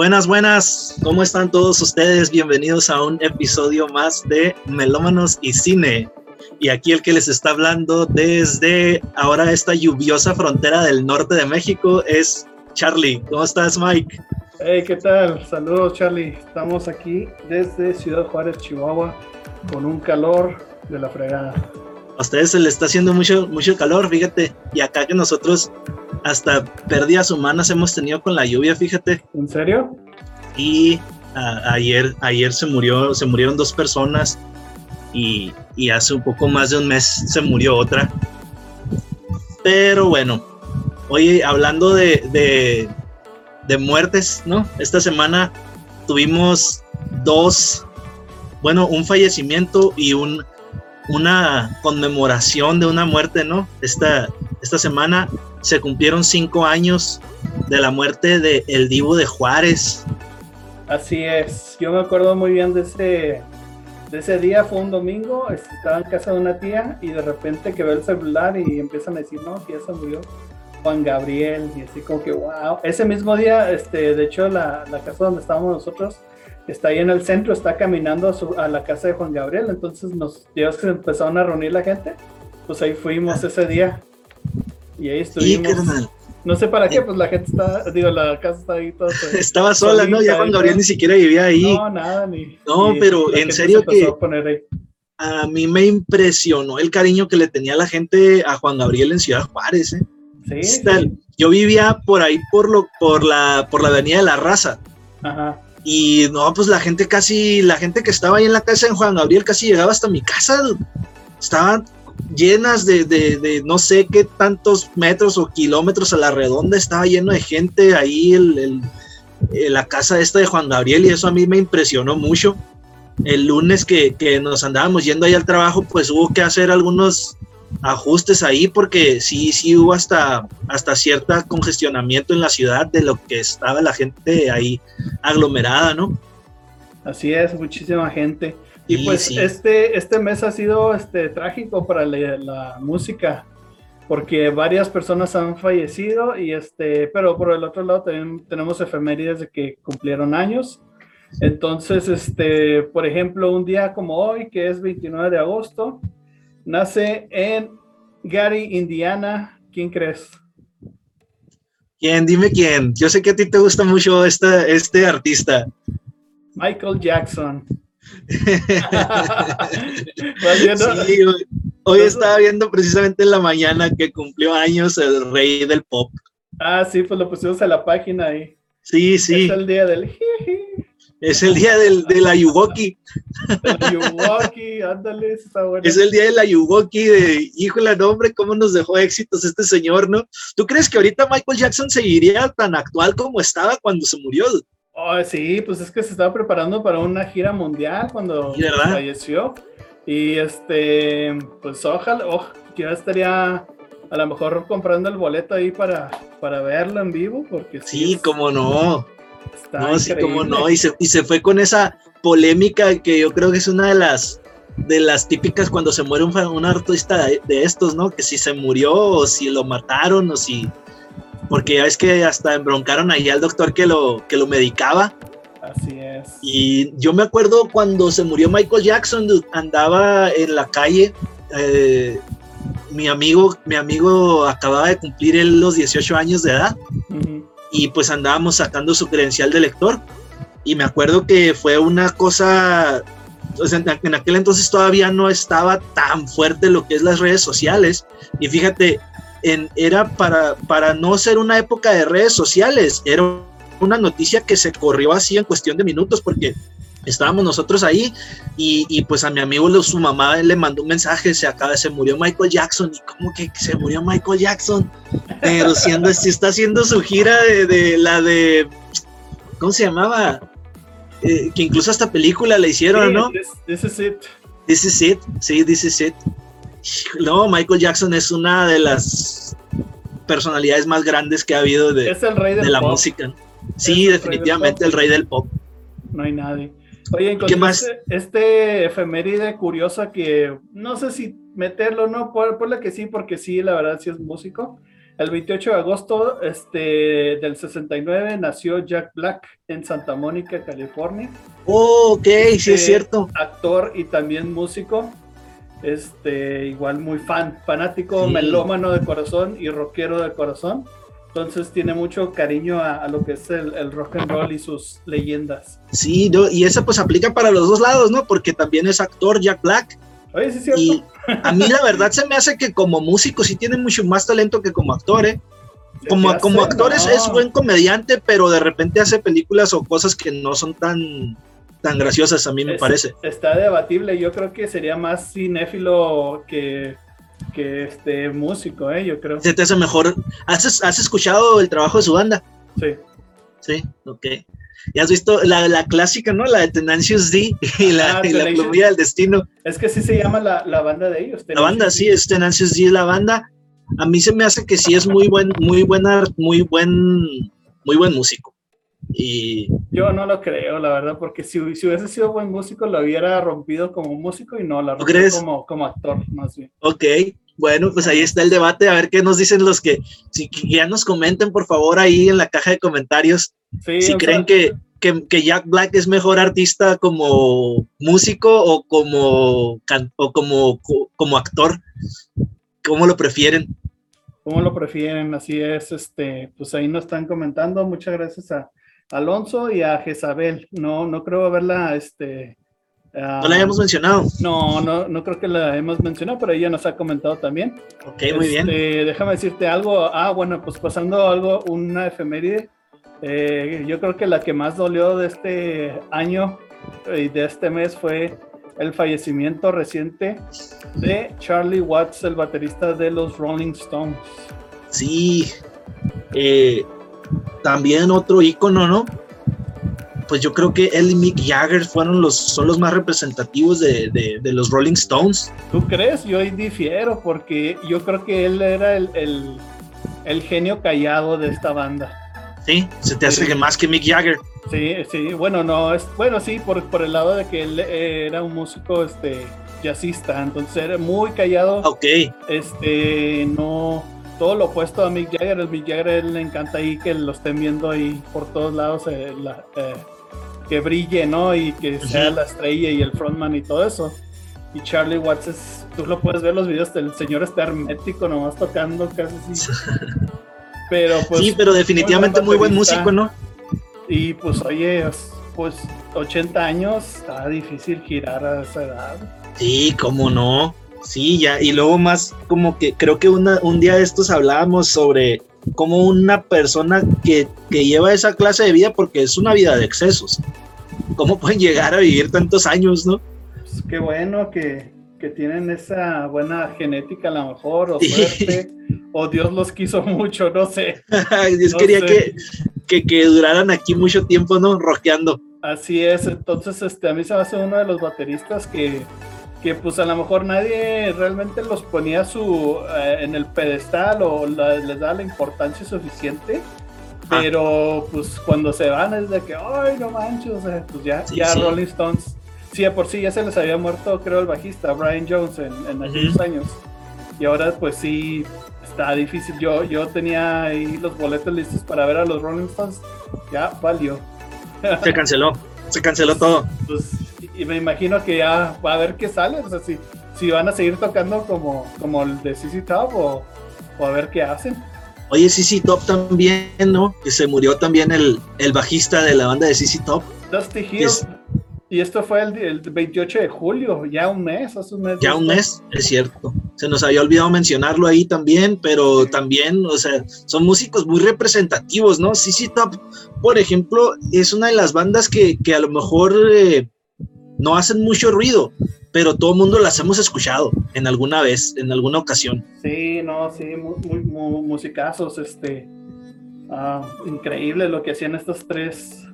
Buenas, buenas, ¿cómo están todos ustedes? Bienvenidos a un episodio más de Melómanos y Cine. Y aquí el que les está hablando desde ahora esta lluviosa frontera del norte de México es Charlie. ¿Cómo estás, Mike? Hey, ¿qué tal? Saludos, Charlie. Estamos aquí desde Ciudad Juárez, Chihuahua, con un calor de la fregada. A ustedes se les está haciendo mucho, mucho calor, fíjate. Y acá que nosotros hasta pérdidas humanas hemos tenido con la lluvia, fíjate. ¿En serio? Y ayer, ayer se murió, se murieron dos personas y, hace un poco más de un mes se murió otra. Pero bueno, oye, hablando de, de, muertes, ¿no? Esta semana tuvimos dos, bueno, un fallecimiento y un, una conmemoración de una muerte, ¿no? Esta, esta semana se cumplieron cinco años de la muerte de El Divo de Juárez. Así es, yo me acuerdo muy bien de ese, de ese día, fue un domingo, estaba en casa de una tía y de repente que veo el celular y empiezan a decir, no, ya se murió Juan Gabriel y así como que, wow. Ese mismo día, este, de hecho, la, la casa donde estábamos nosotros está ahí en el centro, está caminando a, su, a la casa de Juan Gabriel, entonces nos, ya que empezaron a reunir la gente, pues ahí fuimos ese día y ahí estuvimos. no sé para qué, eh. pues la gente está, digo, la casa está ahí toda. Estaba sola, ¿no? Ya Juan Gabriel ni siquiera vivía ahí. No, nada, ni. No, pero en serio que. A, mí me impresionó el cariño que le tenía la gente a Juan Gabriel en Ciudad Juárez, ¿eh? Sí. Yo vivía por ahí, por, lo, por, la, por la Avenida de la Raza. Ajá. Y no, pues la gente casi, la gente que estaba ahí en la casa de Juan Gabriel casi llegaba hasta mi casa. Estaban llenas de, de, no sé qué tantos metros o kilómetros a la redonda, estaba lleno de gente ahí, el, la casa esta de Juan Gabriel, y eso a mí me impresionó mucho. El lunes que, que, nos andábamos yendo ahí al trabajo, pues hubo que hacer algunos ajustes ahí porque sí, sí hubo hasta, hasta cierto congestionamiento en la ciudad de lo que estaba la gente ahí aglomerada, ¿no? Así es, muchísima gente. Y pues este, este mes ha sido este, trágico para la, música, porque varias personas han fallecido, y este, pero por el otro lado también tenemos efemérides de que cumplieron años. Entonces, este, por ejemplo, un día como hoy, que es 29 de agosto, nace en Gary, Indiana. ¿Quién crees? ¿Quién? Dime quién. Yo sé que a ti te gusta mucho este, este artista. Michael Jackson. Hoy, estaba viendo precisamente en la mañana que cumplió años el rey del pop. Ah, sí, pues lo pusimos a la página ahí. Sí, sí. Es el día del... Es el día del, de la Yuwoki. ándale, está bueno. Es el día de la Yuwoki, de, híjole, no, hombre, cómo nos dejó éxitos este señor, ¿no? ¿Tú crees que ahorita Michael Jackson seguiría tan actual como estaba cuando se murió? Oh, sí, pues es que se estaba preparando para una gira mundial cuando falleció. Y este, pues ojalá, oh, yo estaría a lo mejor comprando el boleto ahí para, para verlo en vivo, porque sí. Sí, cómo no. no, sí, cómo no. Y se, y se fue con esa polémica que yo creo que es una de las de las típicas cuando se muere un, un artista de, de, estos, ¿no? Que si se murió o si lo mataron o si porque ya es que hasta embroncaron ahí al doctor que lo, que lo medicaba. Así es. Y yo me acuerdo cuando se murió Michael Jackson, andaba en la calle. Eh, mi amigo, mi amigo acababa de cumplir los 18 años de edad y pues andábamos sacando su credencial de lector. Y me acuerdo que fue una cosa, en aquel entonces todavía no estaba tan fuerte lo que es las redes sociales. Y fíjate, era para, para no ser una época de redes sociales, era una noticia que se corrió así en cuestión de minutos porque estábamos nosotros ahí y, pues a mi amigo su mamá le mandó un mensaje, se acaba, se murió Michael Jackson y como que se murió Michael Jackson, pero siendo, si está haciendo su gira de, la de, ¿cómo se llamaba? Eh, que incluso esta película la hicieron, ¿no? This, is it. This is it, sí, this is it. No, Michael Jackson es una de las personalidades más grandes que ha habido de, la música. Sí, definitivamente el rey del pop. No hay nadie. Oye, ¿qué más? Este efeméride curiosa que no sé si meterlo o no, por, por la que sí, porque sí, la verdad sí es músico. El 28 de agosto este, del 69 nació Jack Black en Santa Mónica, California. Oh, ok, sí es Este, cierto. Actor y también músico. Este, igual muy fan, fanático, Sí. melómano de corazón y rockero de corazón. Entonces tiene mucho cariño a, a lo que es el, el rock and roll y sus leyendas. Sí, no, y esa pues aplica para los dos lados, ¿no? Porque también es actor Jack Black. Oye, sí es cierto. Y a mí la verdad se me hace que como músico sí tiene mucho más talento que como actor, ¿eh? Como, como actor es, es buen comediante, pero de repente hace películas o cosas que no son tan, tan graciosas, a mí me Es- parece. Está debatible. Yo creo que sería más cinéfilo que, que este músico, ¿eh? Yo creo. Se te hace mejor. ¿Has, has escuchado el trabajo de su banda? Sí. Sí, ok. Y has visto la, la clásica, ¿no? La de Tenacious D y la, Ah, y la plumilla del destino. Es que sí se llama la, la banda de ellos. La banda, sí, es Tenacious D la banda. A mí se me hace que sí es muy buen, muy buena, muy buen, muy buen músico. Y Yo no lo creo, la verdad, porque si, si hubiese sido buen músico, lo hubiera rompido como músico y no, la rompió como, como actor, más bien. ok, bueno, pues ahí está el debate. A ver qué nos dicen los que, si ya nos comenten, por favor, ahí en la caja de comentarios, Sí, si creen sea, que, que, que Jack Black es mejor artista como músico o como, o como, como actor. ¿Cómo lo prefieren? ¿Cómo lo prefieren? Así es, este, pues ahí nos están comentando. Muchas gracias a Alonso y a Jezabel. No, no creo haberla, este. No la habíamos mencionado. no, no, no creo que la hemos mencionado, pero ella nos ha comentado también. Ok, muy bien. Este, Déjame decirte algo. Ah, bueno, pues pasando algo, una efeméride. Eh, yo creo que la que más dolió de este año y de este mes fue el fallecimiento reciente de Charlie Watts, el baterista de los Rolling Stones. Sí. Eh, también otro ícono, ¿no? Pues yo creo que él y Mick Jagger fueron los, son los más representativos de, de- de los Rolling Stones. ¿Tú crees? Yo ahí difiero porque yo creo que él era el, el- el genio callado de esta banda. Sí, se te hace que más que Mick Jagger. Sí, sí, bueno, no, es, bueno, sí, por, por el lado de que él eh, era un músico, este, jazzista, entonces era muy callado, Ok, este, no, todo lo opuesto a Mick Jagger, el Mick Jagger a él le encanta ahí que lo estén viendo ahí por todos lados, eh, la- eh, que brille, ¿no? Y que sea la estrella y el frontman y todo eso. Y Charlie Watts es, tú lo puedes ver los videos, el señor está hermético nomás tocando casi así. Pero pues... sí, pero definitivamente muy buen músico, ¿no? Y pues oye, es- pues 80 años, está difícil girar a esa edad. Sí, cómo no. Sí, ya, y luego más como que creo que una, un día de estos hablábamos sobre cómo una persona que, que lleva esa clase de vida, porque es una vida de excesos, cómo pueden llegar a vivir tantos años, ¿no? Pues qué bueno que, que tienen esa buena genética a lo mejor, o suerte, o Dios los quiso mucho, no sé. Dios No quería sé. que, que, que duraran aquí mucho tiempo, ¿no? Rockeando. Así es, entonces este, a mí se me hace uno de los bateristas que, que pues a lo mejor nadie realmente los ponía su, eh, en el pedestal o la- les da la importancia suficiente. Ah. Pero pues cuando se van es de que, ay, no manches, o sea, pues ya, Sí, ya sí. Rolling Stones, sí, de por sí ya se les había muerto, creo, el bajista, Brian Jones, en, en aquellos Ujú. años. Y ahora pues sí, está difícil. Yo, yo tenía ahí los boletos listos para ver a los Rolling Stones, ya valió. Se canceló, se canceló todo. Pues, y me imagino que ya va a ver qué sale, o sea, si, si van a seguir tocando como, como el de CC Top o, o a ver qué hacen. Oye, CC Top también, ¿no? Que se murió también el, el bajista de la banda de CC Top. Dusty Hill. Es- Y esto fue el, el 28 de julio, ya un mes, hace un mes. Ya un mes, es cierto. Se nos había olvidado mencionarlo ahí también, pero también, o sea, son músicos muy representativos, ¿no? CC Top, por ejemplo, es una de las bandas que, que a lo mejor eh, no hacen mucho ruido, pero todo el mundo las hemos escuchado en alguna vez, en alguna ocasión. Sí, no, sí, muy, muy, muy musicazos, este. ah, increíble lo que hacían estos tres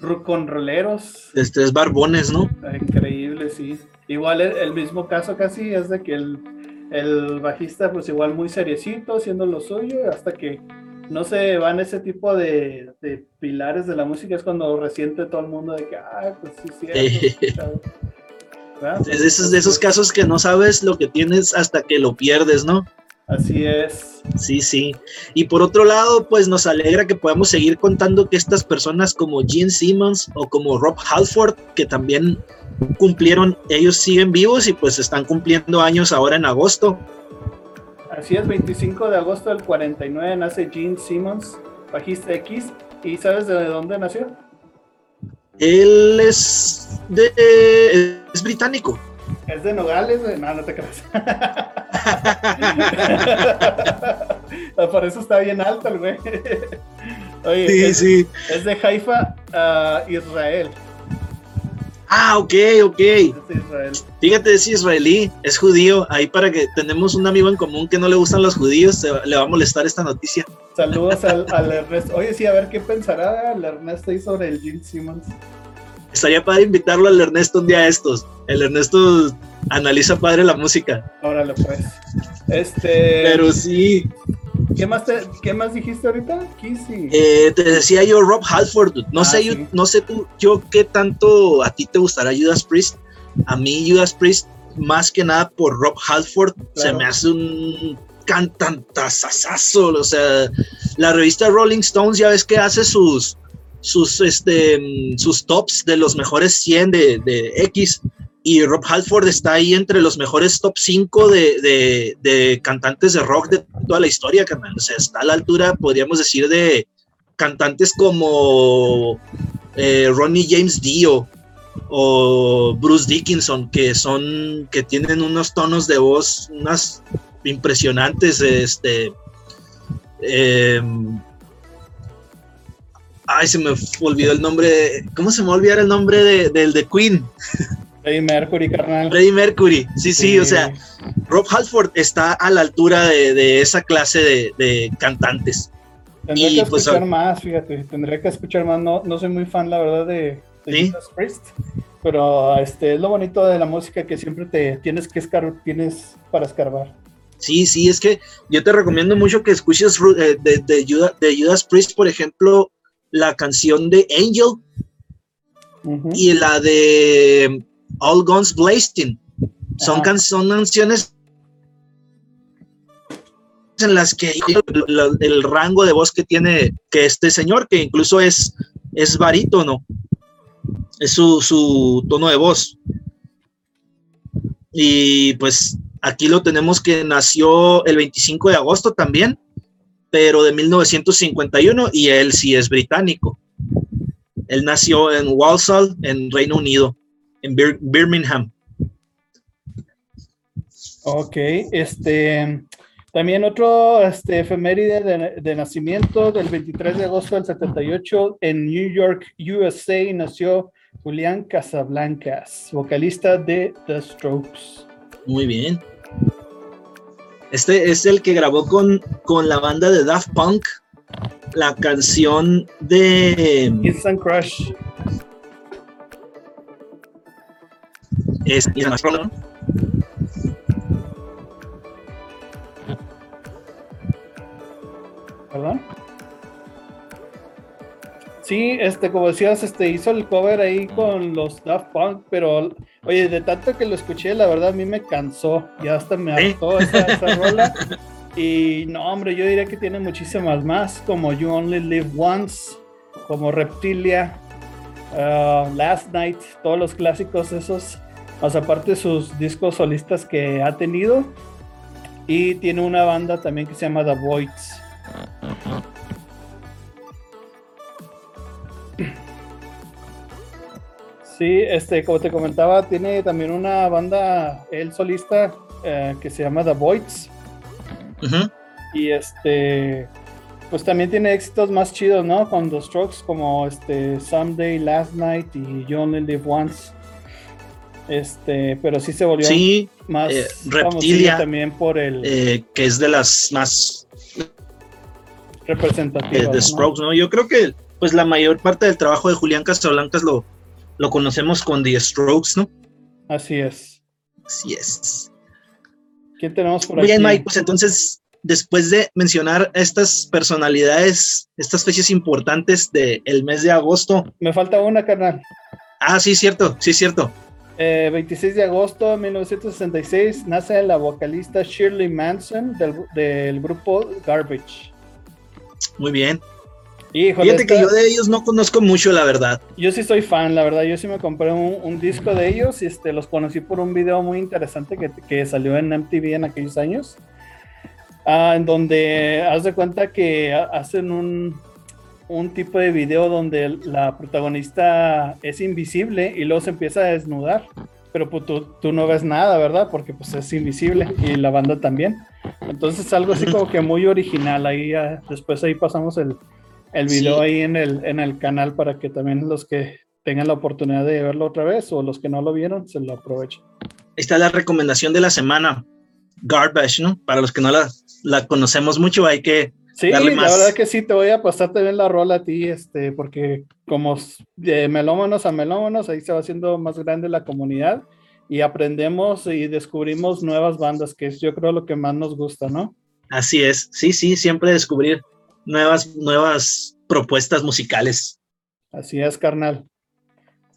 roleros. De tres barbones, ¿no? Increíble, sí. Igual el, el mismo caso casi es de que el, el bajista pues igual muy seriecito haciendo lo suyo hasta que no se van ese tipo de, de pilares de la música es cuando resiente todo el mundo de que ah pues sí sí. Es de esos, de esos casos que no sabes lo que tienes hasta que lo pierdes, ¿no? Así es. Sí, sí. Y por otro lado, pues nos alegra que podamos seguir contando que estas personas como Gene Simmons o como Rob Halford, que también cumplieron, ellos siguen vivos y pues están cumpliendo años ahora en agosto. Así es, 25 de agosto del 49 nace Gene Simmons, bajista X. ¿Y sabes de dónde nació? Él es de es británico. Es de Nogales, no, no te creas. Por eso está bien alto el güey. Oye, sí, es, sí. es de Haifa, uh, Israel. Ah, ok, ok. Fíjate, es israelí, es judío. Ahí para que tenemos un amigo en común que no le gustan los judíos, se- le va a molestar esta noticia. Saludos al, al Ernesto. Oye, sí, a ver qué pensará el Ernesto ahí sobre el Gene Simmons. Estaría padre invitarlo al Ernesto un día a estos. El Ernesto analiza padre la música. Órale, pues. Este. Pero sí, ¿qué, más te- ¿Qué más dijiste ahorita? Kissy. eh, te decía yo Rob Halford. dude. No Ah, sé, yo, no sé tú, yo qué tanto a ti te gustará Judas Priest. A mí Judas Priest, más que nada por Rob Halford, se me hace un cantantazazazo. O sea, la revista Rolling Stones ya ves que hace sus sus este sus tops de los mejores 100 de, de X y Rob Halford está ahí entre los mejores top 5 de, de- de cantantes de rock de toda la historia, carnal. O sea, está a la altura, podríamos decir, de cantantes como eh, Ronnie James Dio o Bruce Dickinson, que son, que tienen unos tonos de voz, unas impresionantes, este, em, ay, se me olvidó el nombre, ¿cómo se me va a olvidar el nombre de- del de Queen? Freddie Mercury, carnal. Freddie Mercury, sí, sí, o sea, Rob Halford está a la altura de, de esa clase de, de cantantes. Tendría y, que pues, escuchar más, fíjate. Tendría que escuchar más. No, no soy muy fan, la verdad, de, de ¿Sí? Judas Priest. Pero este es lo bonito de la música que siempre te tienes que escar tienes para escarbar. Sí, sí, es que yo te recomiendo mucho que escuches eh, de, de Judas, de Judas Priest, por ejemplo, la canción de Angel y la de All Guns Blazing. Son, Ajá. can- son canciones en las que el, el rango de voz que tiene que este señor, que incluso es, es barítono, es su, su tono de voz. Y pues aquí lo tenemos que nació el 25 de agosto también, pero de 1951 y él sí es británico. Él nació en Walsall, en Reino Unido, en Bir- Birmingham. Ok, este. También otro este, efeméride de, de nacimiento del 23 de agosto del 78 en New York, USA, nació Julián Casablancas, vocalista de The Strokes. Muy bien. Este es el que grabó con, con la banda de Daft Punk la canción de Instant Crush. es, más ¿no? ¿Perdón? Sí, este, como decías, este, hizo el cover ahí con los Daft Punk, pero oye, de tanto que lo escuché, la verdad a mí me cansó, ya hasta me hartó esa, esa rola. Y no, hombre, yo diría que tiene muchísimas más, como You Only Live Once, como Reptilia, uh, Last Night, todos los clásicos esos, más aparte sus discos solistas que ha tenido. Y tiene una banda también que se llama The Voids. Sí, este, como te comentaba, tiene también una banda, el solista, eh, que se llama The Voids. Y este, pues también tiene éxitos más chidos, ¿no? Con The Strokes, como este, Someday, Last Night y You Only Live Once. Este, pero sí se volvió Sí, más eh, Reptilia, también por el eh, que es de las más representativo. eh, de ¿no? Strokes, ¿no? Yo creo que pues la mayor parte del trabajo de Julián Casablancas lo, lo conocemos con The Strokes, ¿no? Así es. Así es. ¿Quién tenemos por Muy bien, aquí? Mike, pues entonces, después de mencionar estas personalidades, estas fechas importantes del mes de agosto, Me falta una, carnal. ah, sí, cierto, sí, cierto. 26 de agosto de 1966 nace la vocalista Shirley Manson del, grupo Garbage. Muy bien. Fíjate que yo de ellos no conozco mucho, la verdad. Yo sí soy fan, la verdad. Yo sí me compré un, disco de ellos y este, los conocí por un video muy interesante que, que salió en MTV en aquellos años. Ah, en donde haz de cuenta que hacen un, un tipo de video donde la protagonista es invisible y luego se empieza a desnudar. Pero pues tú, tú, no ves nada, ¿verdad? Porque pues es invisible y la banda también. Entonces algo así como que muy original. Ahí después ahí pasamos el, el video ahí en el, en el canal para que también los que tengan la oportunidad de verlo otra vez o los que no lo vieron se lo aprovechen. Esta es la recomendación de la semana. Garbage, ¿no? Para los que no la, la conocemos mucho, hay que Sí, la verdad que sí, te voy a pasar también la rola a ti, este, porque como de melómanos a melómanos, ahí se va haciendo más grande la comunidad y aprendemos y descubrimos nuevas bandas, que es yo creo lo que más nos gusta, ¿no? Así es, sí, sí, siempre descubrir nuevas, nuevas propuestas musicales. Así es, carnal.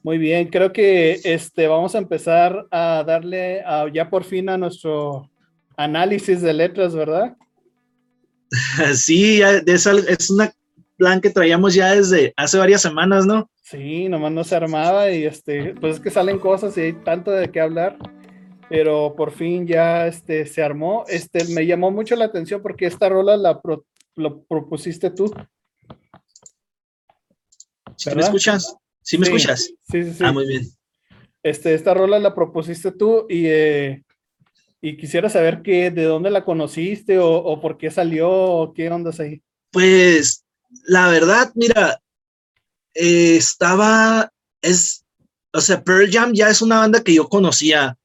Muy bien, creo que este, vamos a empezar a darle ya por fin a nuestro análisis de letras, ¿verdad? Sí, es, es una plan que traíamos ya desde hace varias semanas, ¿no? Sí, nomás no se armaba y este, pues es que salen cosas y hay tanto de qué hablar, pero por fin ya este, se armó. Este, me llamó mucho la atención porque esta rola la lo propusiste tú. ¿Sí me escuchas? ¿Sí me escuchas? Sí, sí, sí. Ah, muy bien. Este, esta rola la propusiste tú y eh, y quisiera saber qué, de dónde la conociste o, por qué salió o qué ondas ahí. Pues la verdad, mira, eh, estaba, es, o sea, Pearl Jam ya es una banda que yo conocía,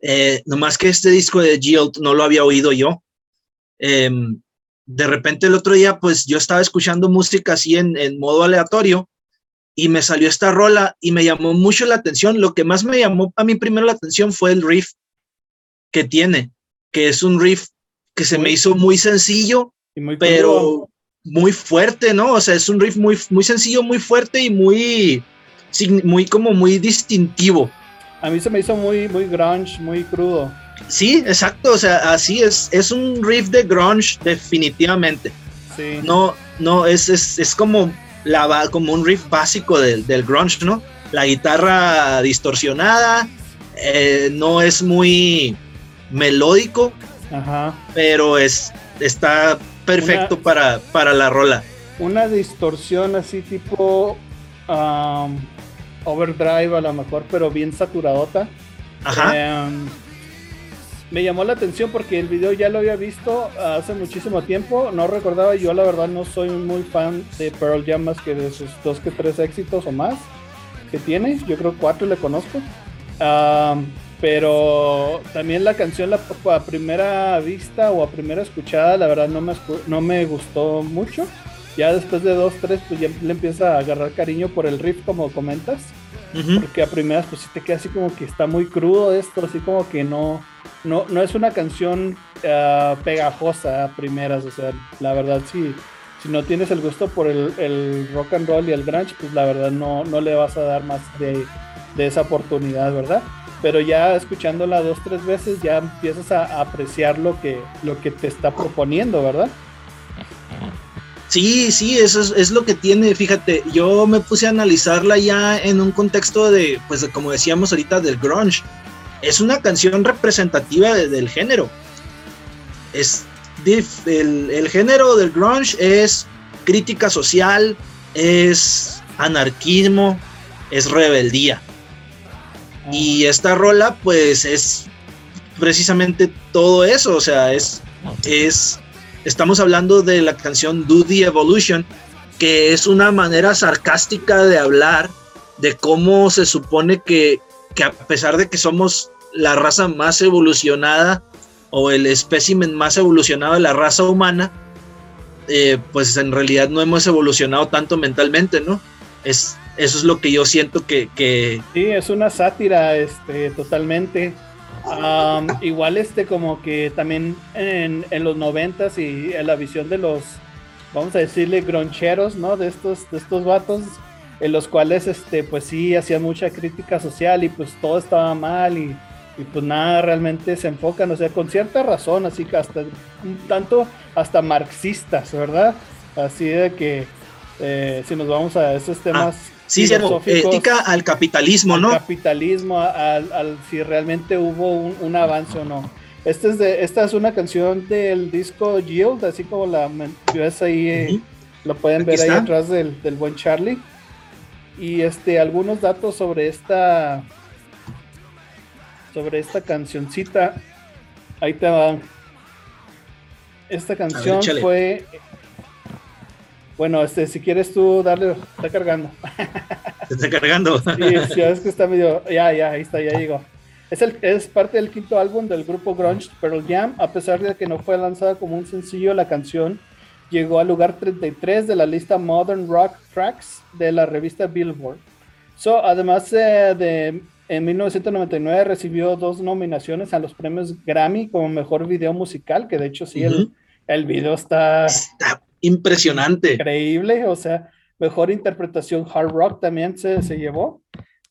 eh, nomás que este disco de Jill no lo había oído yo. Em, de repente el otro día, pues yo estaba escuchando música así en, en modo aleatorio y me salió esta rola y me llamó mucho la atención. Lo que más me llamó a mí primero la atención fue el riff que tiene, que es un riff que se me hizo muy sencillo, pero muy fuerte, ¿no? O sea, es un riff muy, muy sencillo, muy fuerte y muy, muy como muy distintivo. A mí se me hizo muy, muy grunge, muy crudo. Sí, exacto, o sea, así es, es un riff de grunge definitivamente. Sí. No, no, es, es, es como, la, como un riff básico del, del grunge, ¿no? La guitarra distorsionada, eh, no es muy, melódico, pero es, está perfecto para, para la rola. Una distorsión así tipo um, overdrive a lo mejor, pero bien saturadota. Em, me llamó la atención porque el video ya lo había visto hace muchísimo tiempo. No recordaba, yo la verdad no soy muy fan de Pearl Jam más que de sus dos que tres éxitos o más que tiene. Yo creo cuatro le conozco. Pero también la canción la, a primera vista o a primera escuchada, la verdad no me, no me gustó mucho. Ya después de dos, tres, pues ya le empieza a agarrar cariño por el riff, como comentas. Porque a primeras, pues sí te queda así como que está muy crudo esto, así como que no, no, no es una canción ah, pegajosa a primeras. O sea, la verdad, sí, si no tienes el gusto por el, el, rock and roll y el grunge, pues la verdad no, no le vas a dar más de, de esa oportunidad, ¿verdad? pero ya escuchándola dos, tres veces ya empiezas a, apreciar lo que, lo que te está proponiendo, ¿verdad? Sí, sí, eso es, lo que tiene, fíjate, yo me puse a analizarla ya en un contexto de, pues como decíamos ahorita, del grunge. Es una canción representativa del género. Es el, el género del grunge es crítica social, es anarquismo, es rebeldía. Y esta rola, pues, es precisamente todo eso. O sea, es, es. Estamos hablando de la canción Do the Evolution, que es una manera sarcástica de hablar de cómo se supone que, que a pesar de que somos la raza más evolucionada o el espécimen más evolucionado de la raza humana, eh, pues en realidad no hemos evolucionado tanto mentalmente, ¿no? Es, eso es lo que yo siento que, que... Sí, es una sátira, este, totalmente. Igual este como que también en, en, los noventas y en la visión de los, vamos a decirle, groncheros, ¿no? De estos, de estos vatos, en los cuales, este, pues sí, hacían mucha crítica social y pues todo estaba mal y, y pues nada, realmente se enfocan, o sea, con cierta razón, así que hasta un tanto, hasta marxistas, ¿verdad? Así de que eh, si nos vamos a esos temas... Ah, sí, ética al capitalismo, ¿no? Capitalismo, al, si realmente hubo un, avance o no. Este es de, esta es una canción del disco Yield, así como la ves ahí, eh, lo pueden ver ahí atrás del, del buen Charlie. Y este algunos datos sobre esta sobre esta cancioncita. Ahí te van esta canción fue bueno este si quieres tú darle está cargando. Está cargando. Sí, es que está medio ya ya ahí está ya llegó. Es, el, es parte del quinto álbum del grupo grunge Pearl Jam a pesar de que no fue lanzada como un sencillo la canción llegó al lugar 33 de la lista Modern Rock Tracks de la revista Billboard. So, además eh, de en 1999 recibió dos nominaciones a los premios Grammy como mejor video musical, que de hecho sí, el, el video está, está impresionante. Increíble, o sea, mejor interpretación hard rock también se, se llevó.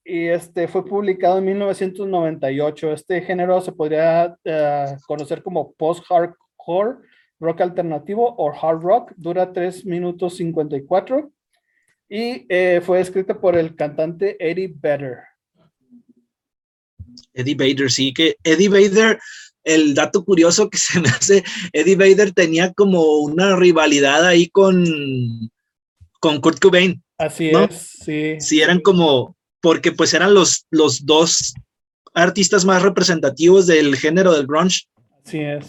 Y este fue publicado en 1998. Este género se podría uh, conocer como post-hardcore rock alternativo o hard rock, dura 3 minutos 54 y eh, fue escrita por el cantante Eddie Vedder. Eddie Vedder, sí, que Eddie Vedder, el dato curioso que se me hace, Eddie Vedder tenía como una rivalidad ahí con, con Kurt Cobain. Así es, sí. Sí, eran como, porque pues eran los, los dos artistas más representativos del género del grunge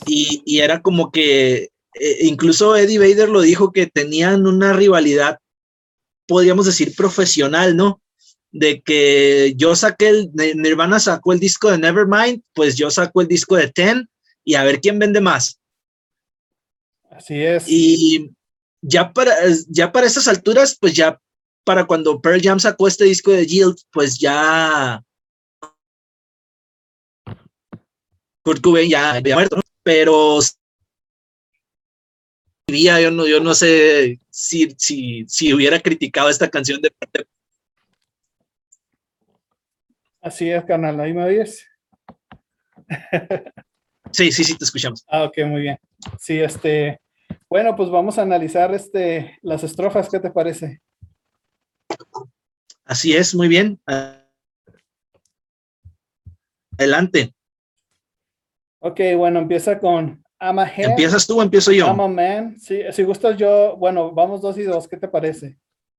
y, era como que, eh, incluso Eddie Vader lo dijo que tenían una rivalidad, podríamos decir, profesional, ¿no? De que yo saqué el, Nirvana sacó el disco de Nevermind, pues yo saco el disco de Ten y a ver quién vende más. Así es. Y ya para, ya para esas alturas, pues ya para cuando Pearl Jam sacó este disco de Yield, pues ya Kurt Cobain ya había muerto, pero yo no, yo no sé si, si, si hubiera criticado esta canción de parte. Así es, canal, ahí me oyes. Sí, sí, sí, te escuchamos. Ah, ok, muy bien. Sí, este, bueno, pues vamos a analizar este, las estrofas, ¿qué te parece? Así es, muy bien. Adelante. Ok, bueno, empieza con I'm a head. ¿Empiezas tú o empiezo yo? I'm a man. Sí, si gustas yo, bueno, vamos dos y dos, ¿qué te parece?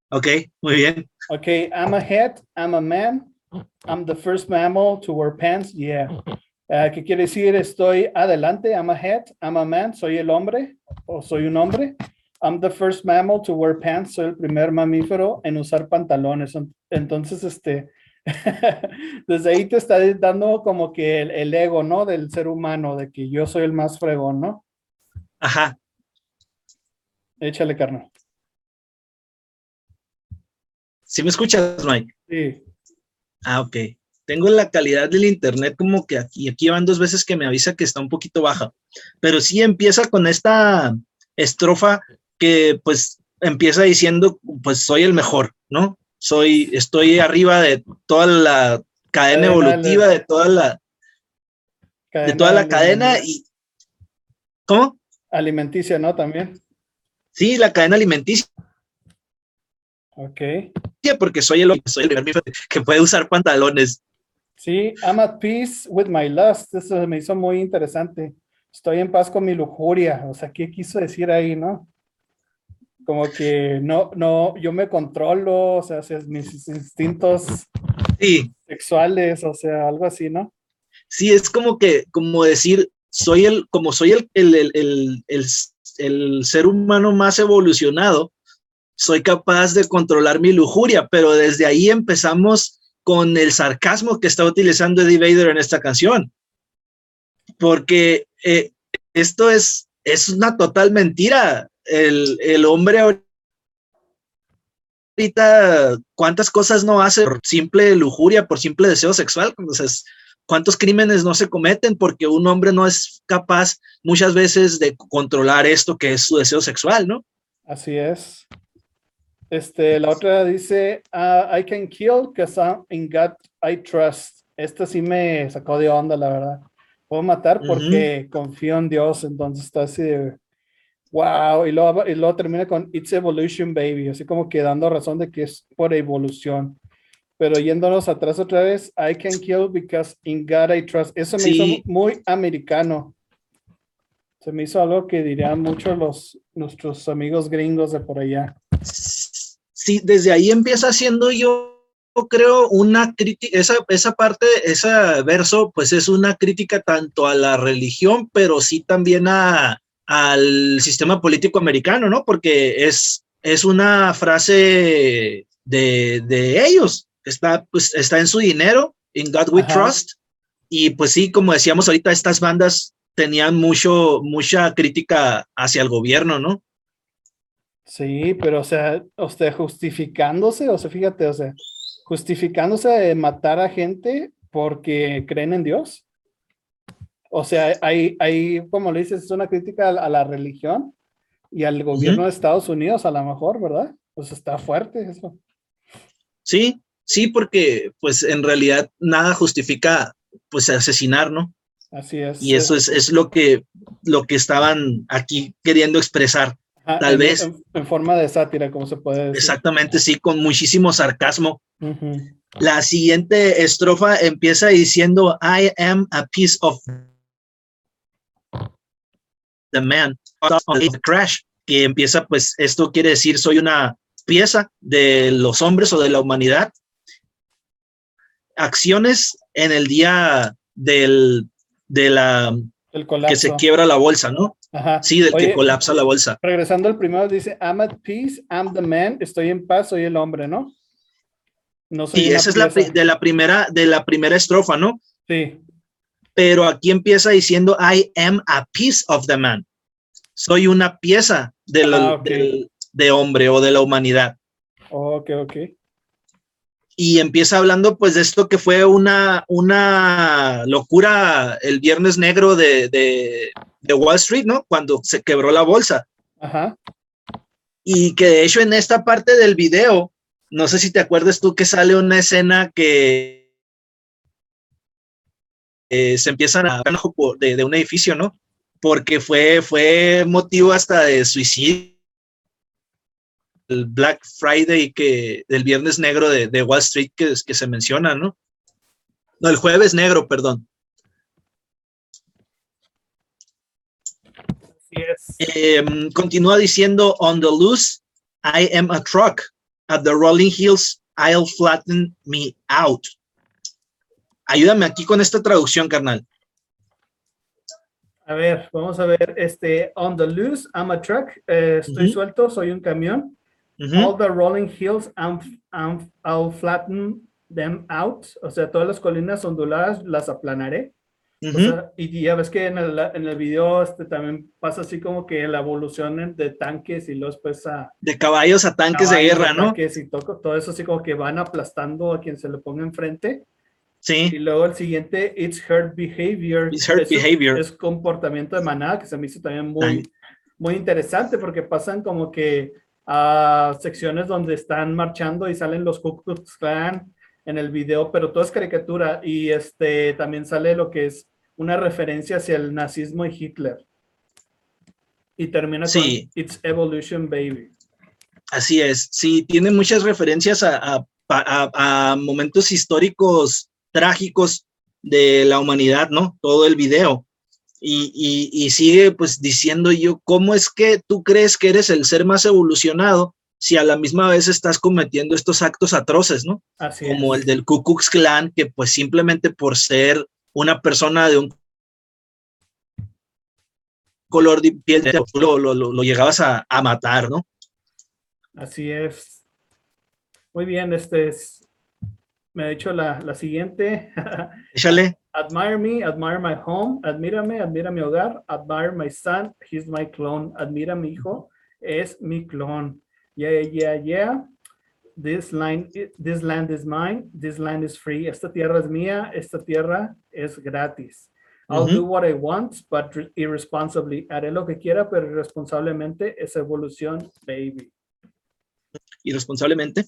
Ok, muy bien. Ok, I'm a head, I'm a man, I'm the first mammal to wear pants, yeah. Uh, ¿Qué quiere decir? Estoy adelante, I'm a head, I'm a man, soy el hombre o soy un hombre. I'm the first mammal to wear pants, soy el primer mamífero en usar pantalones. Entonces, este, desde ahí te está dando como que el, ego, ¿no? Del ser humano, de que yo soy el más fregón, ¿no? Ajá. Échale, carnal. ¿Sí me escuchas, Mike? Sí. Ah, ok. Tengo la calidad del internet como que aquí, aquí van dos veces que me avisa que está un poquito baja, pero sí empieza con esta estrofa que pues empieza diciendo, pues soy el mejor, ¿no? soy, estoy arriba de toda la cadena, evolutiva, de toda la, de toda la cadena y, ¿cómo? Alimenticia, ¿no? También. Sí, la cadena alimenticia. Ok. Porque soy el, soy el que puede usar pantalones. Sí, I'm at peace with my lust. Eso me hizo muy interesante. Estoy en paz con mi lujuria. O sea, ¿qué quiso decir ahí, no? como que no, no, yo me controlo, o sea, mis instintos sexuales, o sea, algo así, ¿no? Sí, es como que, como decir, soy el, como soy el, el, el, el ser humano más evolucionado, soy capaz de controlar mi lujuria, pero desde ahí empezamos con el sarcasmo que está utilizando Eddie Vader en esta canción. Porque eh, esto es, es una total mentira el, el hombre ahorita, ¿cuántas cosas no hace por simple lujuria, por simple deseo sexual? Entonces, ¿cuántos crímenes no se cometen porque un hombre no es capaz muchas veces de controlar esto que es su deseo sexual, ¿no? Así es. Este, la otra dice, ah, I can kill because in God I trust. Esta sí me sacó de onda, la verdad. Puedo matar porque confío en Dios, entonces está así de, wow, y luego, y luego termina con It's Evolution Baby, así como que dando razón de que es por evolución. Pero yéndonos atrás otra vez, I can kill because in God I trust. Eso me hizo muy americano. Se me hizo algo que dirían muchos los, nuestros amigos gringos de por allá. Sí, desde ahí empieza siendo yo creo una crítica, esa, esa parte, ese verso, pues es una crítica tanto a la religión, pero sí también a, al sistema político americano, ¿no? Porque es, es una frase de, de ellos, está, pues, está en su dinero, in God we trust. Y pues sí, como decíamos ahorita, estas bandas tenían mucho, mucha crítica hacia el gobierno, ¿no? Sí, pero o sea, usted justificándose, o sea, fíjate, o sea, justificándose de matar a gente porque creen en Dios. O sea, hay, hay como le dices, es una crítica a, la religión y al gobierno de Estados Unidos, a lo mejor, ¿verdad? Pues está fuerte eso. Sí, Sí, porque pues en realidad nada justifica pues asesinar, ¿no? Así es. Y eso es, es lo que lo que estaban aquí queriendo expresar. Tal vez. En, forma de sátira, como se puede decir. Exactamente, sí, con muchísimo sarcasmo. La siguiente estrofa empieza diciendo, I am a piece of the man, crash, que empieza, pues, esto quiere decir, soy una pieza de los hombres o de la humanidad acciones en el día del, de la que se quiebra la bolsa, ¿no? Ajá. Sí, del que colapsa la bolsa. Regresando al primero, dice, I'm at peace, I'm the man, estoy en paz, soy el hombre, ¿no? No soy sí, esa es la de la primera, de la primera estrofa, ¿no? Sí. Pero aquí empieza diciendo, I am a piece of the man. Soy una pieza de, ah, de hombre o de la humanidad. Ok, ok y empieza hablando pues de esto que fue una, una locura el viernes negro de, de, Wall Street, ¿no? Cuando se quebró la bolsa. Ajá. Y que de hecho en esta parte del video, no sé si te acuerdas tú que sale una escena que eh, se empiezan a de, de un edificio, ¿no? Porque fue, fue motivo hasta de suicidio el Black Friday que del viernes negro de, Wall Street que, que, se menciona, ¿no? No, el jueves negro, perdón. Em, continúa diciendo, on the loose, I am a truck. At the rolling hills, I'll flatten me out. Ayúdame aquí con esta traducción, carnal. A ver, vamos a ver, este, on the loose, I'm a truck, eh, estoy suelto, soy un camión. All the rolling hills, I'm, I'm, I'll flatten them out. O sea, todas las colinas onduladas las aplanaré. O sea, y ya ves que en el, en el video este, también pasa así como que la evolución de tanques y los pues a... De caballos a tanques de guerra, ¿no? Y todo, todo eso así como que van aplastando a quien se le ponga enfrente. Sí. Y luego el siguiente, It's Hurt Behavior. It's Hurt Behavior. Es comportamiento de manada, que se me hizo también muy, muy interesante porque pasan como que a secciones donde están marchando y salen los Ku Klux Klan en el video, pero todo es caricatura y este también sale lo que es una referencia hacia el nazismo y Hitler. Y termina con It's Evolution Baby. Así es, sí, tiene muchas referencias a, a momentos históricos trágicos de la humanidad, ¿no? Todo el video. Y, sigue pues diciendo yo, ¿cómo es que tú crees que eres el ser más evolucionado si a la misma vez estás cometiendo estos actos atroces, ¿no? Como el del Ku Klux Klan, que pues simplemente por ser una persona de un color de piel lo, lo, llegabas a, a, matar, ¿no? Así es. Muy bien, este es, me ha dicho la, la siguiente. Échale. Admire me, admire my home, admírame, admira mi hogar, admire my son, he's my clone, admira mi hijo, es mi clon. Yeah, yeah, yeah. This line, this land is mine, this land is free. Esta tierra es mía, esta tierra es gratis. I'll do what I want, but irresponsibly. Haré lo que quiera, pero irresponsablemente es evolución, baby. irresponsablemente.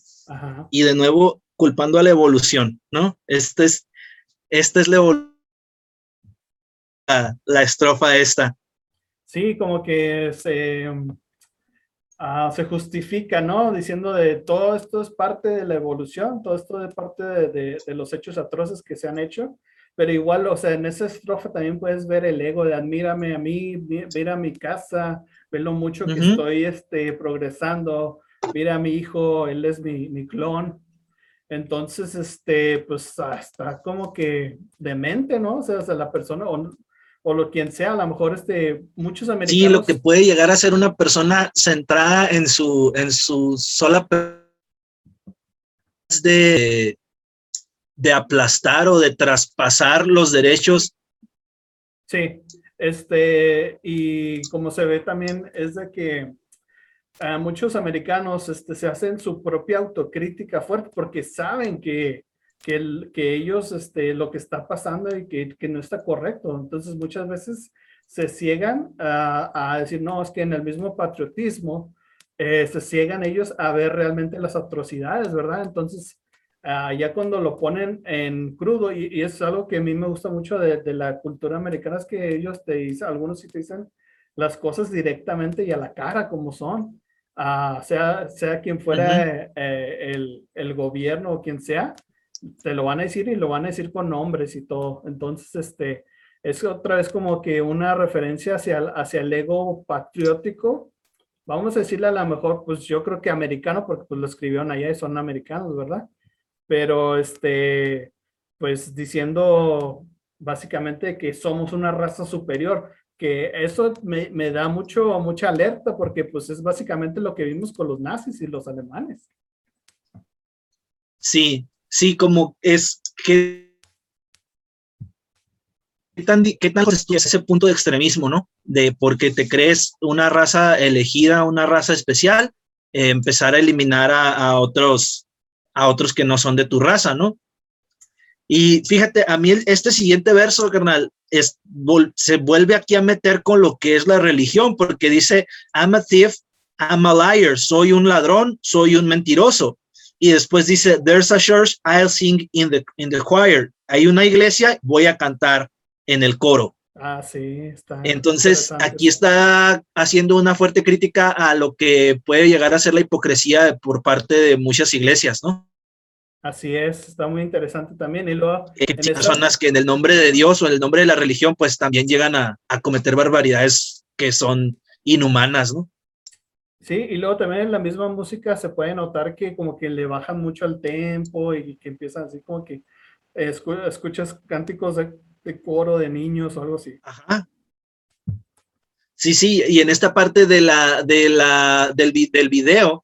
Y de nuevo culpando a la evolución, ¿no? Este es, esta es la, la, estrofa esta. Sí, como que se, ah, se justifica, ¿no? Diciendo de todo esto es parte de la evolución, todo esto es parte de, de, los hechos atroces que se han hecho, pero igual, o sea, en esa estrofa también puedes ver el ego de admírame a mí, mira mi casa, ve lo mucho que estoy este, progresando, mira a mi hijo, él es mi, mi clon. Entonces, este, pues ah, está como que demente, ¿no? O sea, la persona o, o, lo quien sea, a lo mejor este, muchos americanos. Sí, lo que puede llegar a ser una persona centrada en su, en su sola de, de aplastar o de traspasar los derechos. Sí, este, y como se ve también es de que muchos americanos este, se hacen su propia autocrítica fuerte porque saben que, que, que ellos, este, lo que está pasando y que, que, no está correcto. Entonces muchas veces se ciegan a, a decir, no, es que en el mismo patriotismo eh, se ciegan ellos a ver realmente las atrocidades, ¿verdad? Entonces, uh, ya cuando lo ponen en crudo, y, y, es algo que a mí me gusta mucho de, de, la cultura americana, es que ellos te dicen, algunos sí te dicen las cosas directamente y a la cara como son sea, sea quien fuera eh, el, el, gobierno o quien sea, te lo van a decir y lo van a decir con nombres y todo. Entonces, este, es otra vez como que una referencia hacia, hacia el ego patriótico. Vamos a decirle a lo mejor, pues yo creo que americano, porque pues lo escribieron allá y son americanos, ¿verdad? Pero este, pues diciendo básicamente que somos una raza superior que eso me, me, da mucho, mucha alerta porque pues es básicamente lo que vimos con los nazis y los alemanes. Sí, sí, como es que... ¿Qué tan, qué tan es ese punto de extremismo, no? De porque te crees una raza elegida, una raza especial, empezar a eliminar a, a, otros, a otros que no son de tu raza, ¿no? Y fíjate, a mí este siguiente verso, carnal, es, se vuelve aquí a meter con lo que es la religión, porque dice, I'm a thief, I'm a liar, soy un ladrón, soy un mentiroso. Y después dice, there's a church, I'll sing in the, in the choir. Hay una iglesia, voy a cantar en el coro. Ah, sí, está. Entonces, aquí está haciendo una fuerte crítica a lo que puede llegar a ser la hipocresía por parte de muchas iglesias, ¿no? Así es, está muy interesante también. Y luego, Hay personas que en el nombre de Dios o en el nombre de la religión, pues también llegan a, a, cometer barbaridades que son inhumanas, ¿no? Sí, y luego también en la misma música se puede notar que como que le bajan mucho al tempo y que empiezan así como que escuchas cánticos de, coro de niños o algo así. Ajá. Sí, sí, y en esta parte de la, de la, del, del video,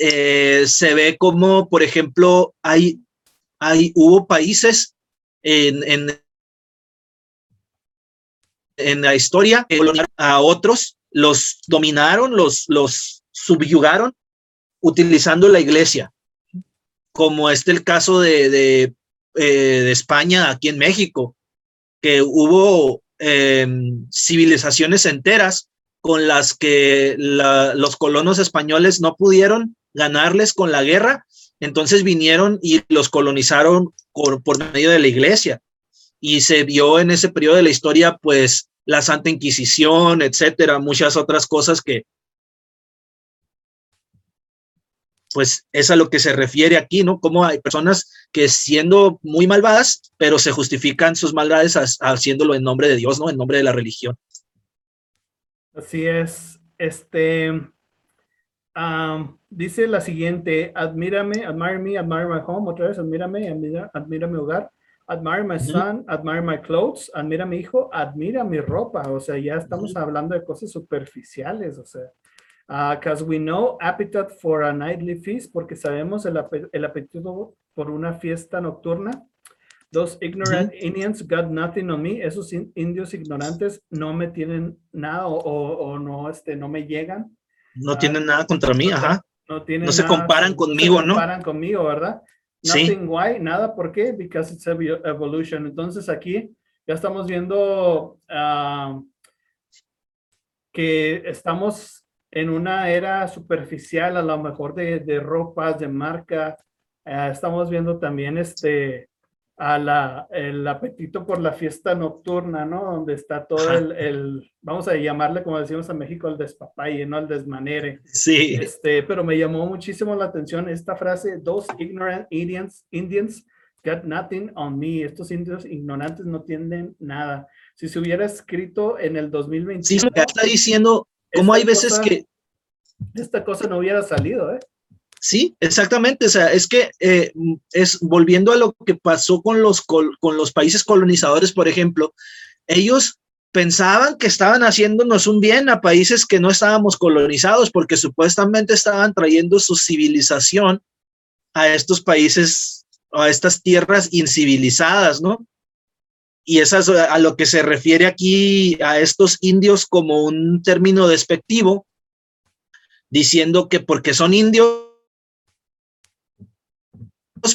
eh, se ve como, por ejemplo, hay, hay, hubo países en, en, en la historia que a otros, los dominaron, los, los subyugaron utilizando la iglesia, como este el caso de, de, eh, de España aquí en México, que hubo eh, civilizaciones enteras con las que los colonos españoles no pudieron ganarles con la guerra, entonces vinieron y los colonizaron por, por medio de la iglesia. Y se vio en ese periodo de la historia, pues, la Santa Inquisición, etcétera, muchas otras cosas que, pues, es a lo que se refiere aquí, ¿no? Como hay personas que siendo muy malvadas, pero se justifican sus maldades haciéndolo en nombre de Dios, ¿no? En nombre de la religión. Así es. Este, Um, dice la siguiente, admírame, admire me, admire my home, otra vez, admírame, admira, admira mi hogar, admire my son, admire my clothes, admira mi hijo, admira mi ropa, o sea, ya estamos hablando de cosas superficiales, o sea, because uh, we know appetite for a nightly feast, porque sabemos el, ap el apetito por una fiesta nocturna. Those ignorant Indians got nothing on me. Esos indios ignorantes no me tienen nada o, o, o no, este, no me llegan. No tienen nada contra mí, ajá. No, tienen no se comparan conmigo, ¿no? Se comparan conmigo, ¿verdad? Nothing why, nada, ¿por qué? Because it's evolution. Entonces aquí ya estamos viendo uh, que estamos en una era superficial, a lo mejor de, de ropas, de marca. Eh, estamos viendo también este, a la, el apetito por la fiesta nocturna, ¿no? Donde está todo el, el, vamos a llamarle, como decimos en México, el despapalle, ¿no? El desmanere. Sí. Este, pero me llamó muchísimo la atención esta frase, those ignorant Indians, Indians got nothing on me. Estos indios ignorantes no tienen nada. Si se hubiera escrito en el 2021. Sí, está diciendo, ¿cómo hay veces que... Esta cosa no hubiera salido, ¿eh? Sí, exactamente. O sea, es que eh, es volviendo a lo que pasó con los, con los países colonizadores, por ejemplo, ellos pensaban que estaban haciéndonos un bien a países que no estábamos colonizados porque supuestamente estaban trayendo su civilización a estos países, a estas tierras incivilizadas, ¿no? Y eso es a lo que se refiere aquí a estos indios como un término despectivo, diciendo que porque son indios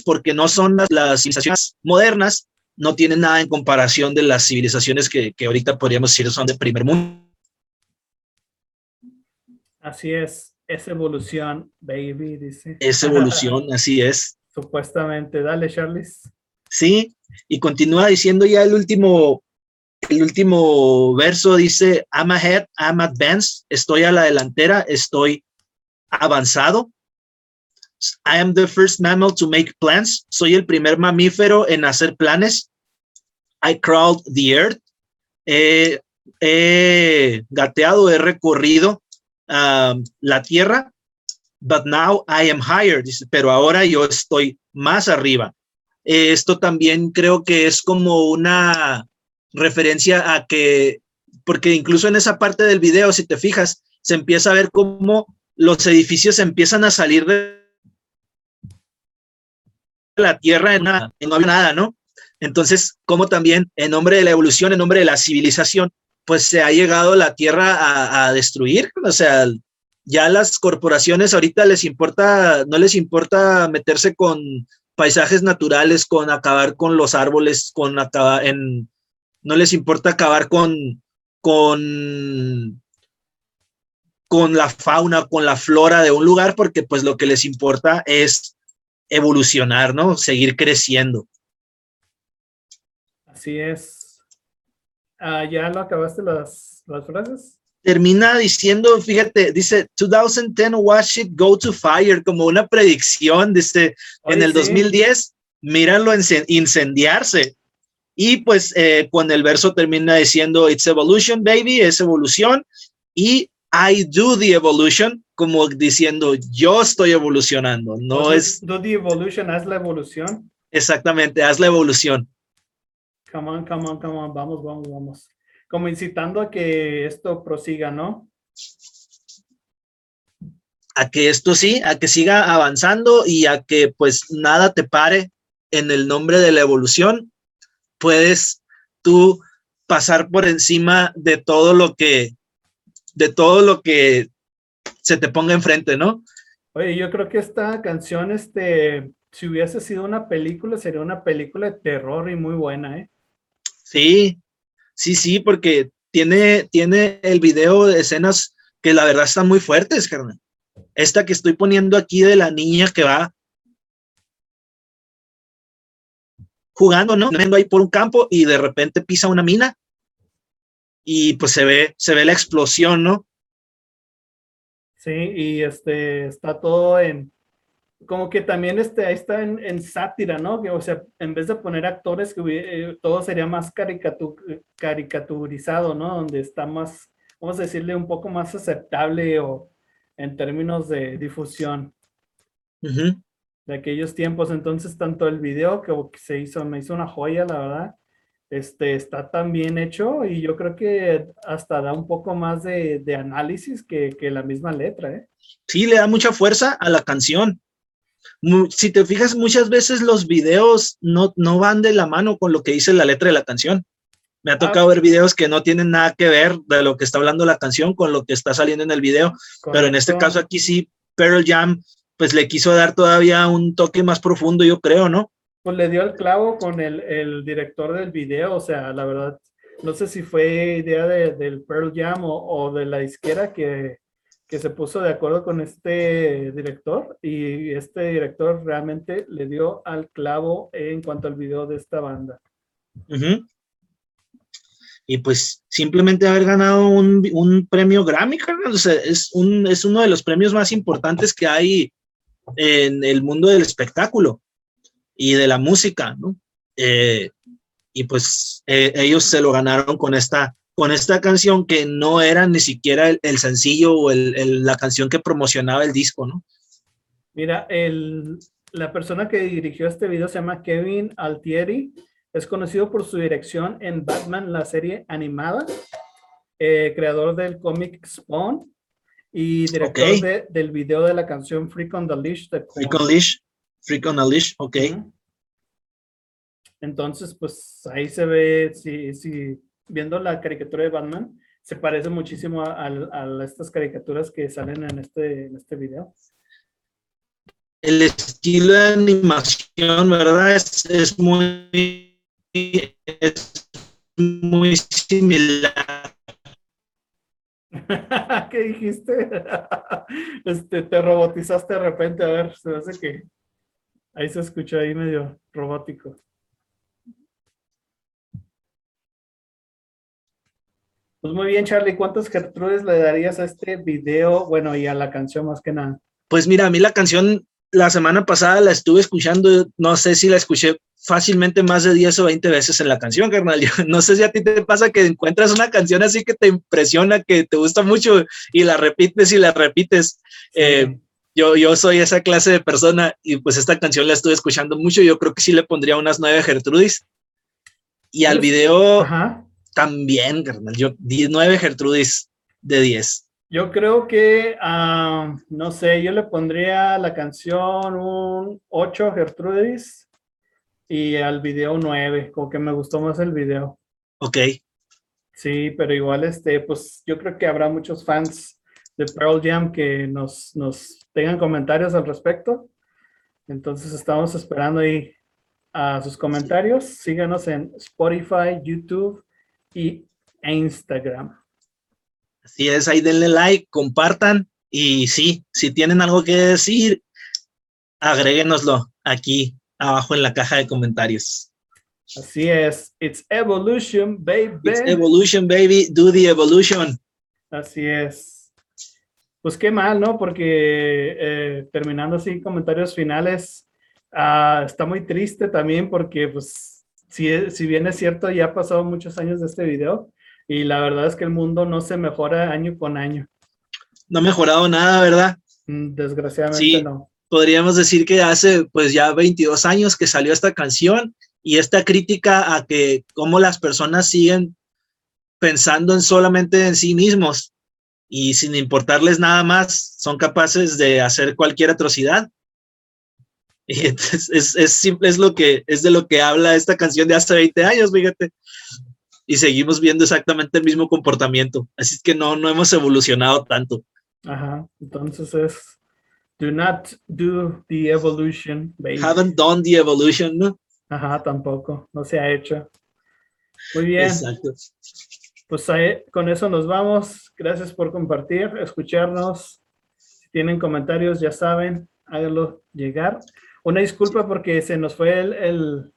porque no son las, civilizaciones modernas, no tienen nada en comparación de las civilizaciones que, que ahorita podríamos decir son de primer mundo. Así es, es evolución, baby, dice. Es evolución, así es. Supuestamente, dale, Charles. Sí, y continúa diciendo ya el último, el último verso dice, I'm ahead, I'm advanced, estoy a la delantera, estoy avanzado. I am the first mammal to make plans. Soy el primer mamífero en hacer planes. I crawled the earth. He, gateado, he recorrido um, la tierra. But now I am higher. pero ahora yo estoy más arriba. esto también creo que es como una referencia a que, porque incluso en esa parte del video, si te fijas, se empieza a ver cómo los edificios empiezan a salir de la Tierra en nada, no había nada, ¿no? Entonces, como también en nombre de la evolución, en nombre de la civilización, pues se ha llegado la Tierra a, destruir, o sea, ya las corporaciones ahorita les importa, no les importa meterse con paisajes naturales, con acabar con los árboles, con acabar en, no les importa acabar con, con, con la fauna, con la flora de un lugar, porque pues lo que les importa es evolucionar, ¿no? Seguir creciendo. Así es. Ah, ¿Ya lo acabaste las, las frases? Termina diciendo, fíjate, dice 2010 watch it go to fire, como una predicción, dice, en el 2010, míralo incendiarse. Y pues eh, cuando el verso termina diciendo, it's evolution, baby, es evolución. Y I do the evolution, como diciendo yo estoy evolucionando, no es... Do the evolution, haz la evolución. Exactamente, haz la evolución. Come on, come on, come on, vamos, vamos, vamos. Como incitando a que esto prosiga, ¿no? A que esto sí, a que siga avanzando y a que pues nada te pare en el nombre de la evolución. Puedes tú pasar por encima de todo lo que de todo lo que se te ponga enfrente, ¿no? Oye, yo creo que esta canción, este, si hubiese sido una película, sería una película de terror y muy buena, ¿eh? Sí, sí, sí, porque tiene, tiene el video de escenas que la verdad están muy fuertes, carnal. Esta que estoy poniendo aquí de la niña que va jugando, ¿no? Viendo ahí por un campo y de repente pisa una mina y pues se ve, se ve la explosión, ¿no? Sí, y este está todo en, como que también este, ahí está en, sátira, ¿no? o sea, en vez de poner actores, que eh, todo sería más caricaturizado, ¿no? Donde está más, vamos a decirle, un poco más aceptable o en términos de difusión de aquellos tiempos. Entonces, tanto el video que se hizo, me hizo una joya, la verdad este, está tan bien hecho y yo creo que hasta da un poco más de, de análisis que, que, la misma letra. ¿eh? Sí, le da mucha fuerza a la canción. Si te fijas, muchas veces los videos no, no van de la mano con lo que dice la letra de la canción. Me ha ah, tocado ver videos que no tienen nada que ver de lo que está hablando la canción con lo que está saliendo en el video, pero en este caso aquí sí, Pearl Jam, pues le quiso dar todavía un toque más profundo, yo creo, ¿no? Pues le dio el clavo con el, el, director del video, o sea, la verdad, no sé si fue idea de, del Pearl Jam o, o, de la izquierda que que se puso de acuerdo con este director y este director realmente le dio al clavo en cuanto al video de esta banda. Y pues simplemente haber ganado un, premio Grammy, es, un, es uno de los premios más importantes que hay en el mundo del espectáculo y de la música, ¿no? Eh, y pues eh, ellos se lo ganaron con esta, con esta canción que no era ni siquiera el, sencillo o el, la canción que promocionaba el disco, ¿no? Mira, el, la persona que dirigió este video se llama Kevin Altieri, es conocido por su dirección en Batman, la serie animada, eh, creador del cómic Spawn y director del video de la canción Freak on the Leash. Freak on Leash, Freak on the Leash, ok. Entonces, pues ahí se ve, si, si viendo la caricatura de Batman, se parece muchísimo a, a, estas caricaturas que salen en este, en este video. El estilo de animación, ¿verdad? Es, es muy, es muy similar. ¿Qué dijiste? Este, te robotizaste de repente, a ver, se hace que ahí se escucha ahí medio robótico. Pues muy bien, Charlie, ¿cuántos Gertrudes le darías a este video? Bueno, y a la canción más que nada. Pues mira, a mí la canción la semana pasada la estuve escuchando, no sé si la escuché fácilmente más de 10 o 20 veces en la canción, carnal. no sé si a ti te pasa que encuentras una canción así que te impresiona, que te gusta mucho y la repites y la repites. Eh, yo, yo soy esa clase de persona y pues esta canción la estuve escuchando mucho. Yo creo que sí le pondría unas 9 Gertrudis. Y al video, Ajá también, carnal. Yo 19 Gertrudis de 10. Yo creo que, ah, no sé, yo le pondría la canción un 8 Gertrudis y al video 9, como que me gustó más el video. Ok. Sí, pero igual, este, pues yo creo que habrá muchos fans de Pearl Jam que nos, nos tengan comentarios al respecto. Entonces estamos esperando ahí a sus comentarios. Síganos en Spotify, YouTube y Instagram. Así es, ahí denle like, compartan y sí, si tienen algo que decir, agréguenoslo aquí abajo en la caja de comentarios. Así es, it's evolution, baby. It's evolution, baby, do the evolution. Así es. Pues qué mal, ¿no? Porque eh, terminando así comentarios finales, ah, está muy triste también porque pues si, si bien es cierto, ya ha pasado muchos años de este video y la verdad es que el mundo no se mejora año con año. No ha mejorado nada, ¿verdad? Mm, desgraciadamente no. Podríamos decir que hace pues ya 22 años que salió esta canción y esta crítica a que cómo las personas siguen pensando en solamente en sí mismos y sin importarles nada más son capaces de hacer cualquier atrocidad. Y entonces es, es, simple, es, lo que, es de lo que habla esta canción de hace 20 años, fíjate. Y seguimos viendo exactamente el mismo comportamiento. Así es que no, no hemos evolucionado tanto. Ajá, entonces es do not do the evolution, baby. Haven't done the evolution, ¿no? Ajá, tampoco, no se ha hecho. Muy bien. Exacto. Pues con eso nos vamos. Gracias por compartir, escucharnos. Si tienen comentarios, ya saben, háganlo llegar. Una disculpa porque se nos fue el,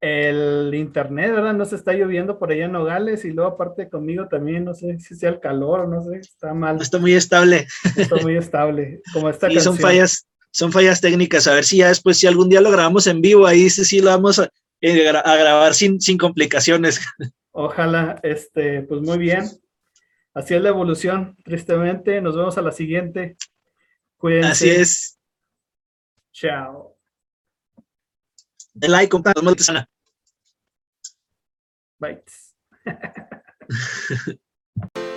el, internet, ¿verdad? No se está lloviendo por allá en Nogales y luego aparte conmigo también, no sé si sea el calor, no sé, está mal. está muy estable. Está muy estable, como esta y son fallas, son fallas técnicas, a ver si ya después, si algún día lo grabamos en vivo, ahí sí, sí lo vamos a, eh, a grabar sin, sin complicaciones. Ojalá, este, pues muy bien. Así es la evolución, tristemente. Nos vemos a la siguiente. Cuídense. Así es. Chao. De like, sana. Bye.